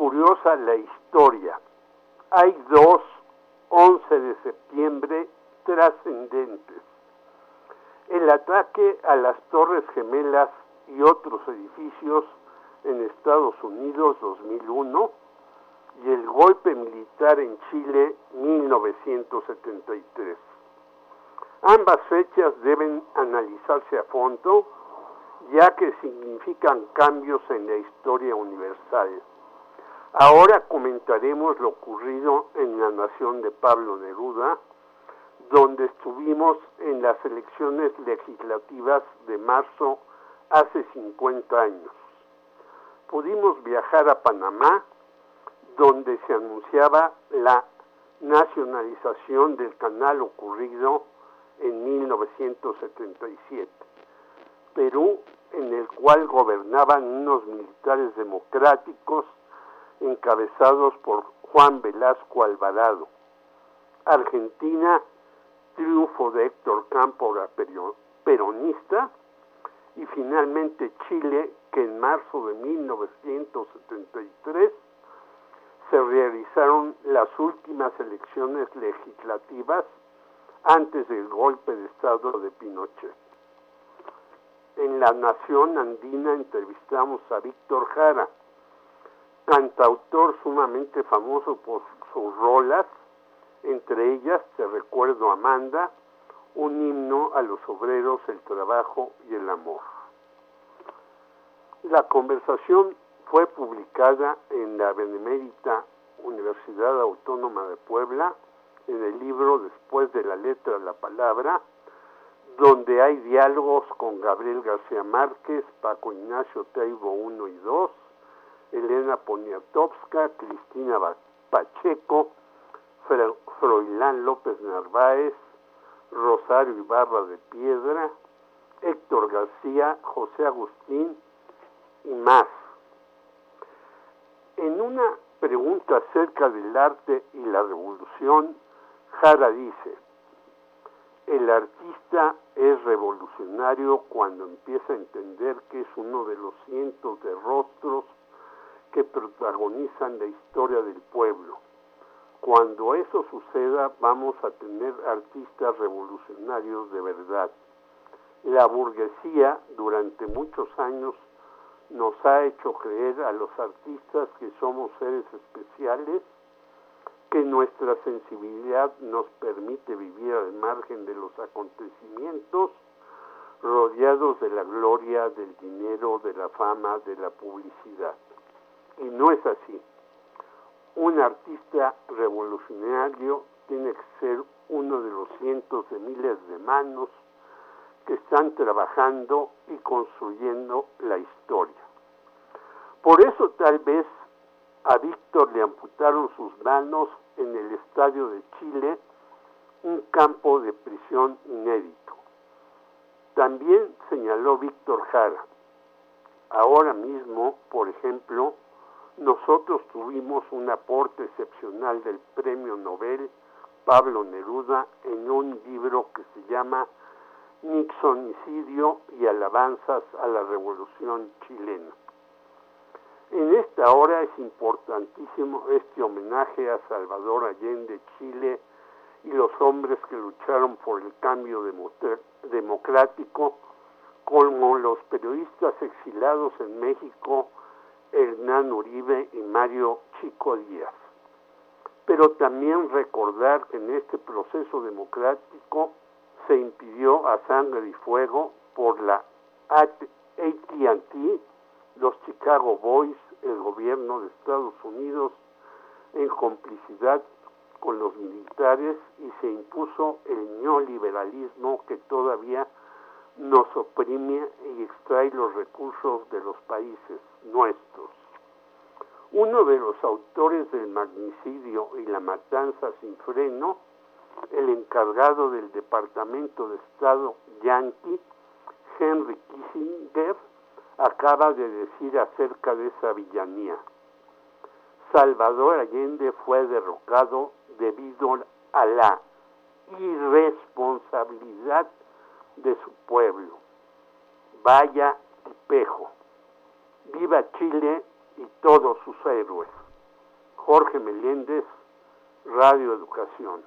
curiosa la historia. Hay dos 11 de septiembre trascendentes. El ataque a las Torres Gemelas y otros edificios en Estados Unidos 2001 y el golpe militar en Chile 1973. Ambas fechas deben analizarse a fondo ya que significan cambios en la historia universal. Ahora comentaremos lo ocurrido en la nación de Pablo Neruda, donde estuvimos en las elecciones legislativas de marzo hace 50 años. Pudimos viajar a Panamá, donde se anunciaba la nacionalización del canal ocurrido en 1977. Perú, en el cual gobernaban unos militares democráticos encabezados por Juan Velasco Alvarado. Argentina, triunfo de Héctor Cámpora peronista. Y finalmente Chile, que en marzo de 1973 se realizaron las últimas elecciones legislativas antes del golpe de Estado de Pinochet. En la Nación Andina entrevistamos a Víctor Jara, cantautor sumamente famoso por sus rolas, entre ellas Te recuerdo Amanda, un himno a los obreros, el trabajo y el amor. La conversación fue publicada en la Benemérita Universidad Autónoma de Puebla, en el libro Después de la letra la palabra, donde hay diálogos con Gabriel García Márquez, Paco Ignacio Teibo 1 y 2, Elena Poniatowska, Cristina Pacheco, Froilán López Narváez, Rosario Ibarra de Piedra, Héctor García, José Agustín y más. En una pregunta acerca del arte y la revolución, Jara dice, el artista es revolucionario cuando empieza a entender que es uno de los cientos de rostros que protagonizan la historia del pueblo. Cuando eso suceda vamos a tener artistas revolucionarios de verdad. La burguesía durante muchos años nos ha hecho creer a los artistas que somos seres especiales, que nuestra sensibilidad nos permite vivir al margen de los acontecimientos, rodeados de la gloria, del dinero, de la fama, de la publicidad. Y no es así. Un artista revolucionario tiene que ser uno de los cientos de miles de manos que están trabajando y construyendo la historia. Por eso tal vez a Víctor le amputaron sus manos en el Estadio de Chile, un campo de prisión inédito. También señaló Víctor Jara, ahora mismo, por ejemplo, nosotros tuvimos un aporte excepcional del premio Nobel Pablo Neruda en un libro que se llama Nixonicidio y alabanzas a la revolución chilena. En esta hora es importantísimo este homenaje a Salvador Allende, Chile y los hombres que lucharon por el cambio democrático, como los periodistas exilados en México, Hernán Uribe y Mario Chico Díaz. Pero también recordar que en este proceso democrático se impidió a sangre y fuego por la AT&T los Chicago Boys, el gobierno de Estados Unidos, en complicidad con los militares y se impuso el neoliberalismo que todavía nos oprime y extrae los recursos de los países nuestros. Uno de los autores del magnicidio y la matanza sin freno, el encargado del Departamento de Estado Yankee, Henry Kissinger, acaba de decir acerca de esa villanía. Salvador Allende fue derrocado debido a la irresponsabilidad de su pueblo. Vaya espejo. Viva Chile y todos sus héroes. Jorge Meléndez, Radio Educación.